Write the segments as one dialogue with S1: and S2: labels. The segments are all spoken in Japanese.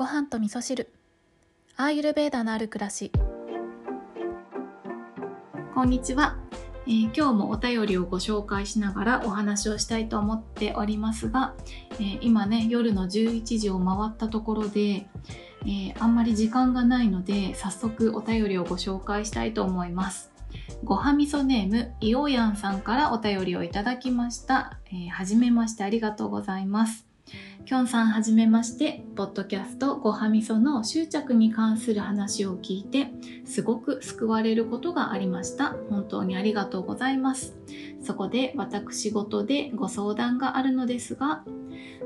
S1: ご飯と味噌汁。アーユルベーダのある暮らし。こんにちは、えー、今日もお便りをご紹介しながらお話をしたいと思っておりますが、えー、今ね夜の11時を回ったところで、えー、あんまり時間がないので早速お便りをご紹介したいと思います。ごはみそネームいおやんさんからお便りをいただきました、えはじめましてありがとうございます。きょんさんはじめまして、ポッドキャストごはみその執着に関する話を聞いて、すごく救われることがありました。本当にありがとうございます。そこで私事でご相談があるのですが、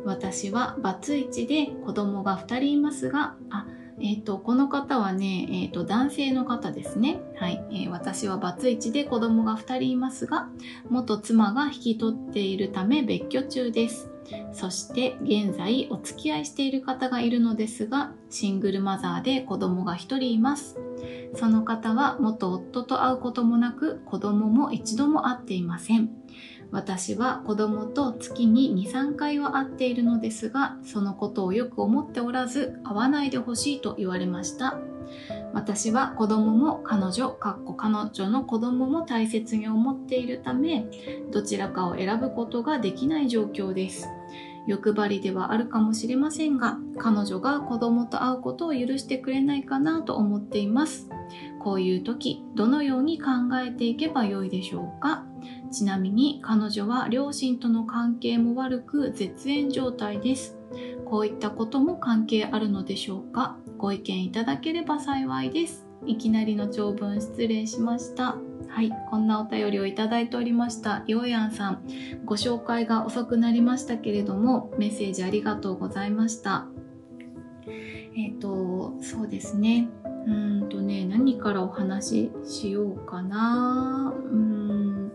S1: 私はバツイチで子供が2人いますが、あ、え、ー、と、この方はね、え、ー、と、男性の方ですね。はい、えー、私はバツイチで子供が2人いますが、元妻が引き取っているため別居中です。そして現在お付き合いしている方がいるのですがシングルマザーで子供が1人います。その方は元夫と会うこともなく子供も一度も会っていません。私は子供と月に23回は会っているのですがそのことをよく思っておらず会わないでほしいと言われました私は子供も彼女、かっこ彼女の子供も大切に思っているため、どちらかを選ぶことができない状況です。欲張りではあるかもしれませんが、彼女が子供と会うことを許してくれないかなと思っています。こういう時、どのように考えていけばよいでしょうか？ちなみに彼女は両親との関係も悪く絶縁状態です。こういったことも関係あるのでしょうか？ご意見いただければ幸いです。いきなりの長文失礼しました。はい、こんなお便りをいただいておりました。ようやんさん、ご紹介が遅くなりましたけれども、メッセージありがとうございました。えっ、ー、と、そうですね。うんとね、何からお話ししようかな。うん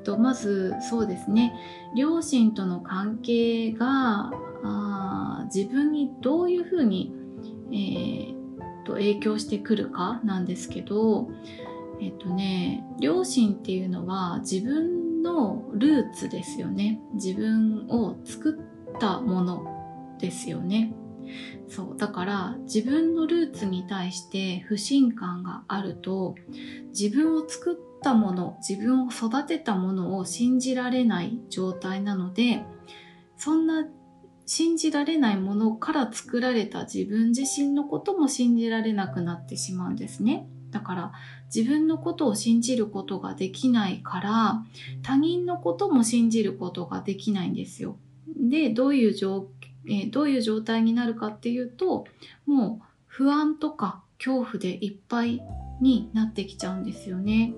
S1: と、まず、そうですね。両親との関係が、あ自分にどういうふうに、えーと影響してくるかなんですけどえっとね両親っていうのは自分のルーツですよね。自分を作ったものですよね。そう。だから自分のルーツに対して不信感があると自分を作ったもの自分を育てたものを信じられない状態なのでそんな信じられないものから作られた自分自身のことも信じられなくなってしまうんですね。だから自分のことを信じることができないから他人のことも信じることができないんですよ。で、どういう状、え、どういう状態になるかっていうと、もう不安とか恐怖でいっぱいになってきちゃうんですよね。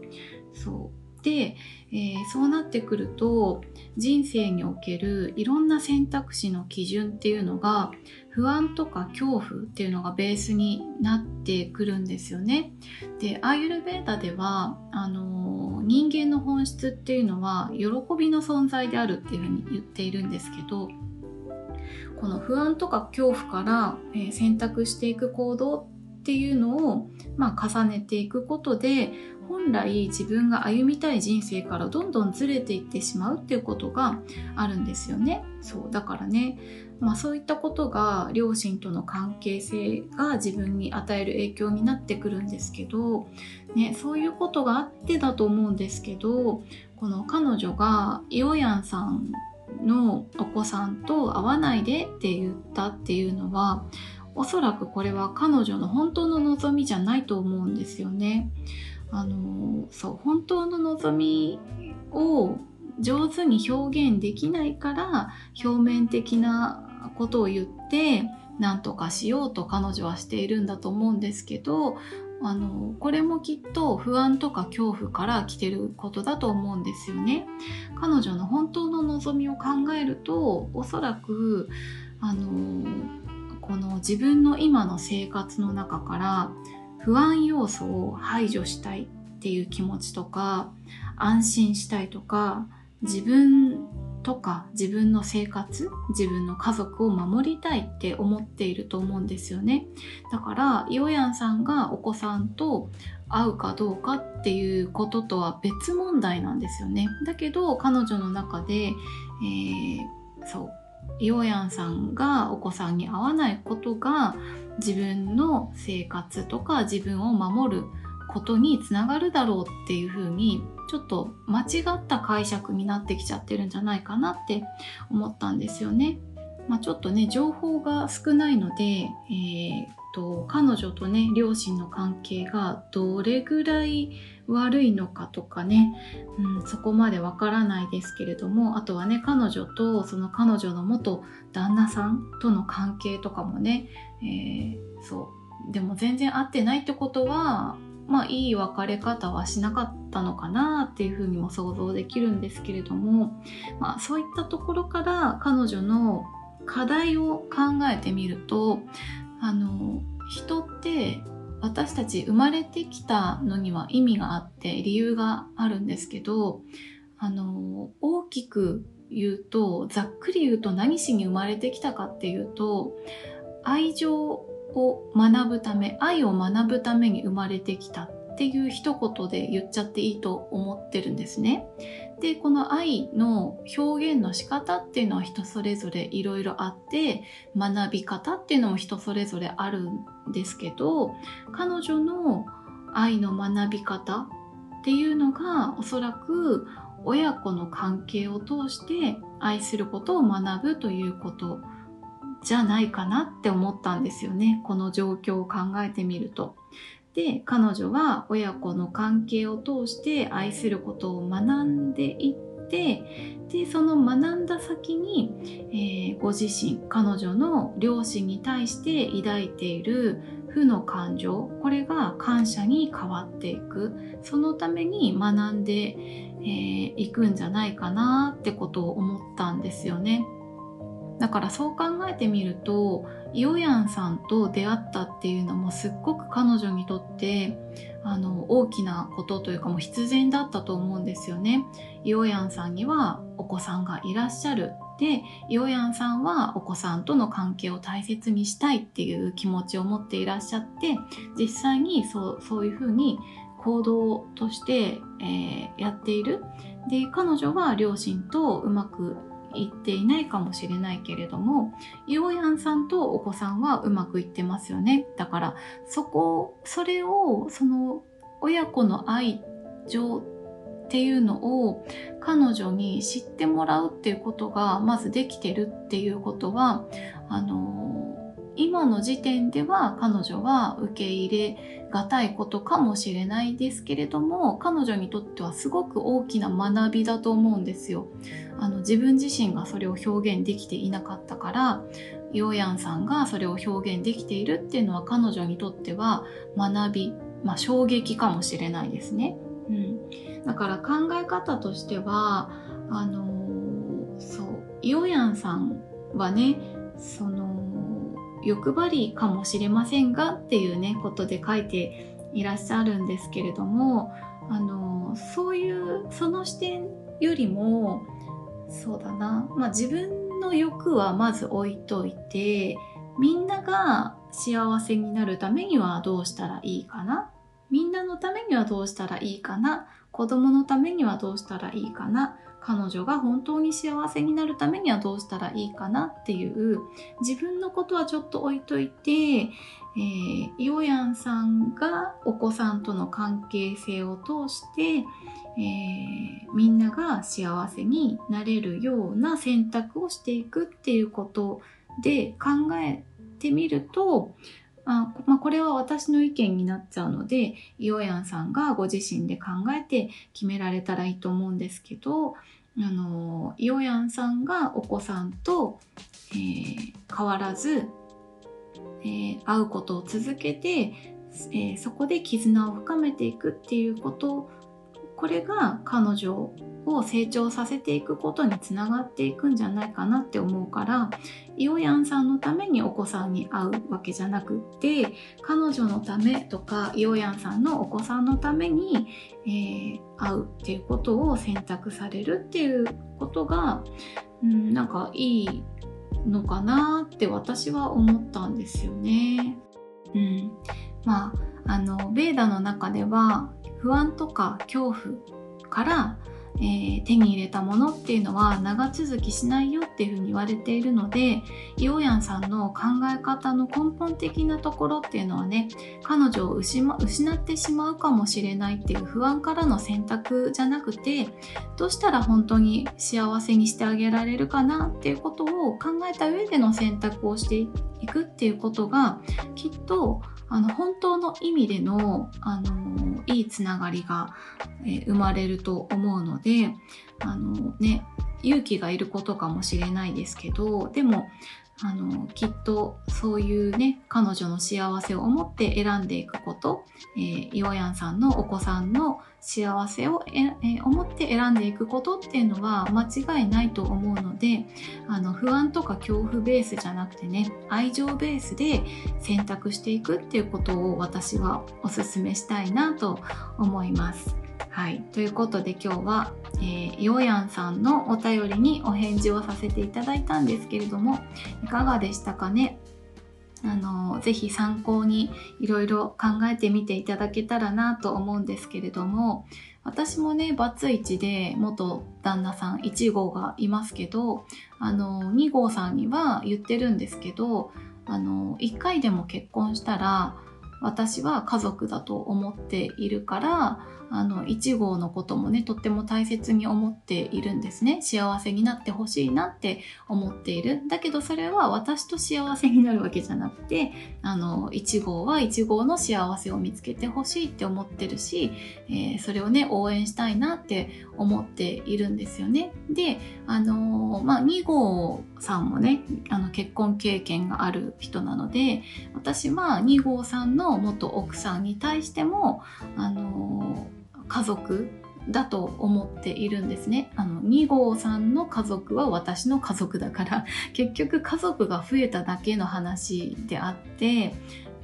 S1: そう。で、えー、そうなってくると人生におけるいろんな選択肢の基準っていうのが不安とか恐怖っていうのがベースになってくるんですよね。でアーユルベーダではあのー、人間の本質っていうのは喜びの存在であるっていうふうに言っているんですけどこの不安とか恐怖から、え、選択していく行動っっていうのを、まあ、重ねていくことで本来自分が歩みたい人生からどんどんずれていってしまうっていうことがあるんですよね。そうだからね、まあ、そういったことが両親との関係性が自分に与える影響になってくるんですけど、ね、そういうことがあってだと思うんですけどこの彼女がイオヤンさんのお子さんと会わないでって言ったっていうのはおそらくこれは彼女の本当の望みじゃないと思うんですよね。あのそう本当の望みを上手に表現できないから表面的なことを言って何とかしようと彼女はしているんだと思うんですけどあのこれもきっと不安とか恐怖から来てることだと思うんですよね。彼女の本当の望みを考えるとおそらくあのこの自分の今の生活の中から不安要素を排除したいっていう気持ちとか安心したいとか自分とか自分の生活自分の家族を守りたいって思っていると思うんですよね。だからイオヤンさんがお子さんと会うかどうかっていうこととは別問題なんですよね。だけど彼女の中で、えー、そうイオヤンさんがお子さんに会わないことが自分の生活とか自分を守ることにつながるだろうっていうふうにちょっと間違った解釈になってきちゃってるんじゃないかなって思ったんですよね。まあ、ちょっとね情報が少ないので、えーと、彼女とね両親の関係がどれぐらい悪いのかとかね、うん、そこまでわからないですけれどもあとはね彼女とその彼女の元旦那さんとの関係とかもね、えー、そう。でも全然合ってないってことはまあいい別れ方はしなかったのかなっていうふうにも想像できるんですけれども、まあ、そういったところから彼女の課題を考えてみるとあの人って私たち生まれてきたのには意味があって理由があるんですけどあの大きく言うとざっくり言うと何しに生まれてきたかっていうと愛情を学ぶため愛を学ぶために生まれてきたっていう一言で言っちゃっていいと思ってるんですね。でこの愛の表現の仕方っていうのは人それぞれいろいろあって学び方っていうのも人それぞれあるんですけど彼女の愛の学び方っていうのがおそらく親子の関係を通して愛することを学ぶということじゃないかなって思ったんですよねこの状況を考えてみると。で彼女は親子の関係を通して愛することを学んでいってでその学んだ先に、えー、ご自身彼女の両親に対して抱いている負の感情これが感謝に変わっていくそのために学んでい、えー、くんじゃないかなってことを思ったんですよね。だからそう考えてみるとイオヤンさんと出会ったっていうのもすっごく彼女にとってあの大きなことというかもう必然だったと思うんですよね。イオヤンさんにはお子さんがいらっしゃる。で、イオヤンさんはお子さんとの関係を大切にしたいっていう気持ちを持っていらっしゃって、実際にそうそういうふうに行動として、えー、やっている。で、彼女は両親とうまくいっていないかもしれないけれどもイオヤンさんとお子さんはうまくいってますよね。だからそこそれをその親子の愛情っていうのを彼女に知ってもらうっていうことがまずできてるっていうことはあの今の時点では彼女は受け入れがたいことかもしれないですけれども彼女にとってはすごく大きな学びだと思うんですよ。あの自分自身がそれを表現できていなかったからヨーヤンさんがそれを表現できているっていうのは彼女にとっては学び、まあ、衝撃かもしれないですね。うん、だから考え方としてはあのそうヨーヤンさんはねその欲張りかもしれませんがっていうねことで書いていらっしゃるんですけれどもあのそういうその視点よりもそうだな、まあ、自分の欲はまず置いといてみんなが幸せになるためにはどうしたらいいかな？みんなのためにはどうしたらいいかな？子供のためにはどうしたらいいかな？彼女が本当に幸せになるためにはどうしたらいいかなっていう。自分のことはちょっと置いといて、えー、イオヤンさんがお子さんとの関係性を通して、えー、みんなが幸せになれるような選択をしていくっていうことで考えてみるとあまあ、これは私の意見になっちゃうのでイオヤンさんがご自身で考えて決められたらいいと思うんですけどあのイオヤンさんがお子さんと、えー、変わらず、えー、会うことを続けて、えー、そこで絆を深めていくっていうことこれが彼女を成長させていくことにつながっていくんじゃないかなって思うからイオヤンさんのためにお子さんに会うわけじゃなくって彼女のためとかイオヤンさんのお子さんのために、えー、会うっていうことを選択されるっていうことが、うん、なんかいいのかなって私は思ったんですよね。うん、まああのベーダの中では不安とか恐怖からえー、手に入れたものっていうのは長続きしないよっていうふうに言われているのでイオヤンさんの考え方の根本的なところっていうのはね彼女を失ってしまうかもしれないっていう不安からの選択じゃなくてどうしたら本当に幸せにしてあげられるかなっていうことを考えた上での選択をしていくっていうことがきっとあの本当の意味でのあのいいつながりが、え、生まれると思うのであの、ね、勇気がいることかもしれないですけどでもあのきっとそういうね彼女の幸せを思って選んでいくこと、えー、イオヤンさんのお子さんの幸せをえ、えー、思って選んでいくことっていうのは間違いないと思うのであの不安とか恐怖ベースじゃなくてね愛情ベースで選択していくっていうことを私はおすすめしたいなと思います。はい、ということで今日は、えー、ヨーヤンさんのお便りにお返事をさせていただいたんですけれどもいかがでしたかね？あのぜひ参考にいろいろ考えてみていただけたらなと思うんですけれども私もねバツイチで元旦那さん1号がいますけどあの2号さんには言ってるんですけどあの1回でも結婚したら私は家族だと思っているからあの1号のこともねとっても大切に思っているんですね。幸せになってほしいなって思っている。だけどそれは私と幸せになるわけじゃなくてあの1号は1号の幸せを見つけてほしいって思ってるし、えー、それをね応援したいなって思っているんですよね。であのまあ2号さんもねあの結婚経験がある人なので私は2号さんの元奥さんに対してもあの家族だと思っているんですね。あの2号さんの家族は私の家族だから 結局家族が増えただけの話であって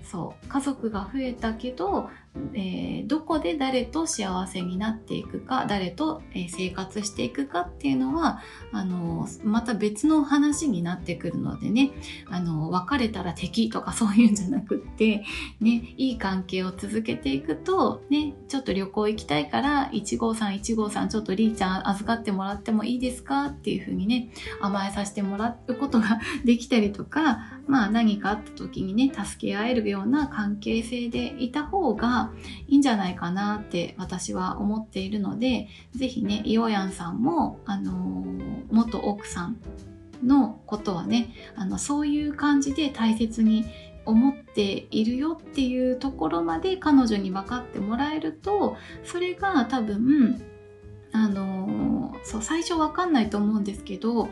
S1: そう家族が増えたけどえー、どこで誰と幸せになっていくか誰と、え、生活していくかっていうのはあのまた別の話になってくるのでね。あの別れたら敵とかそういうんじゃなくって、ね、いい関係を続けていくと、ね、ちょっと旅行行きたいから1号さん1号さんちょっとりーちゃん預かってもらってもいいですかっていうふうにね甘えさせてもらうことができたりとかまあ何かあった時にね助け合えるような関係性でいた方がいいんじゃないかなって私は思っているので是非ねイオヤンさんも、あのー、元奥さんのことはねあのそういう感じで大切に思っているよっていうところまで彼女に分かってもらえるとそれが多分あの、そう最初分かんないと思うんですけど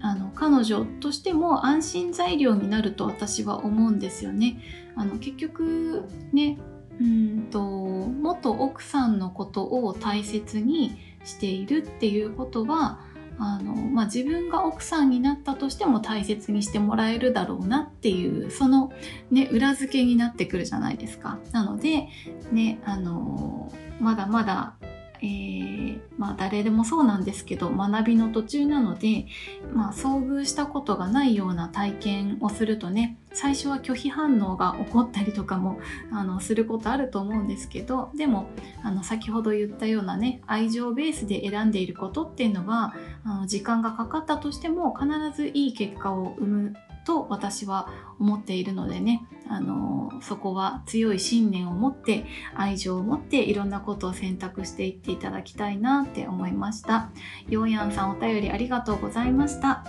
S1: あの彼女としても安心材料になると私は思うんですよね。あの結局ねうんと元奥さんのことを大切にしているっていうことはあの、まあ、自分が奥さんになったとしても大切にしてもらえるだろうなっていうその、ね、裏付けになってくるじゃないですか。なので、ね、あのまだまだえー、まあ誰でもそうなんですけど学びの途中なので、まあ、遭遇したことがないような体験をするとね最初は拒否反応が起こったりとかもあのすることあると思うんですけどでもあの先ほど言ったようなね愛情ベースで選んでいることっていうのはあの時間がかかったとしても必ずいい結果を生むと私は思っているのでね、あのそこは強い信念を持って愛情を持っていろんなことを選択していっていただきたいなって思いました。ヨーヤンさんお便りありがとうございました。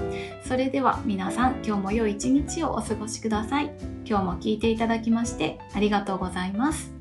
S1: それでは皆さん今日も良い一日をお過ごしください。今日も聞いていただきましてありがとうございます。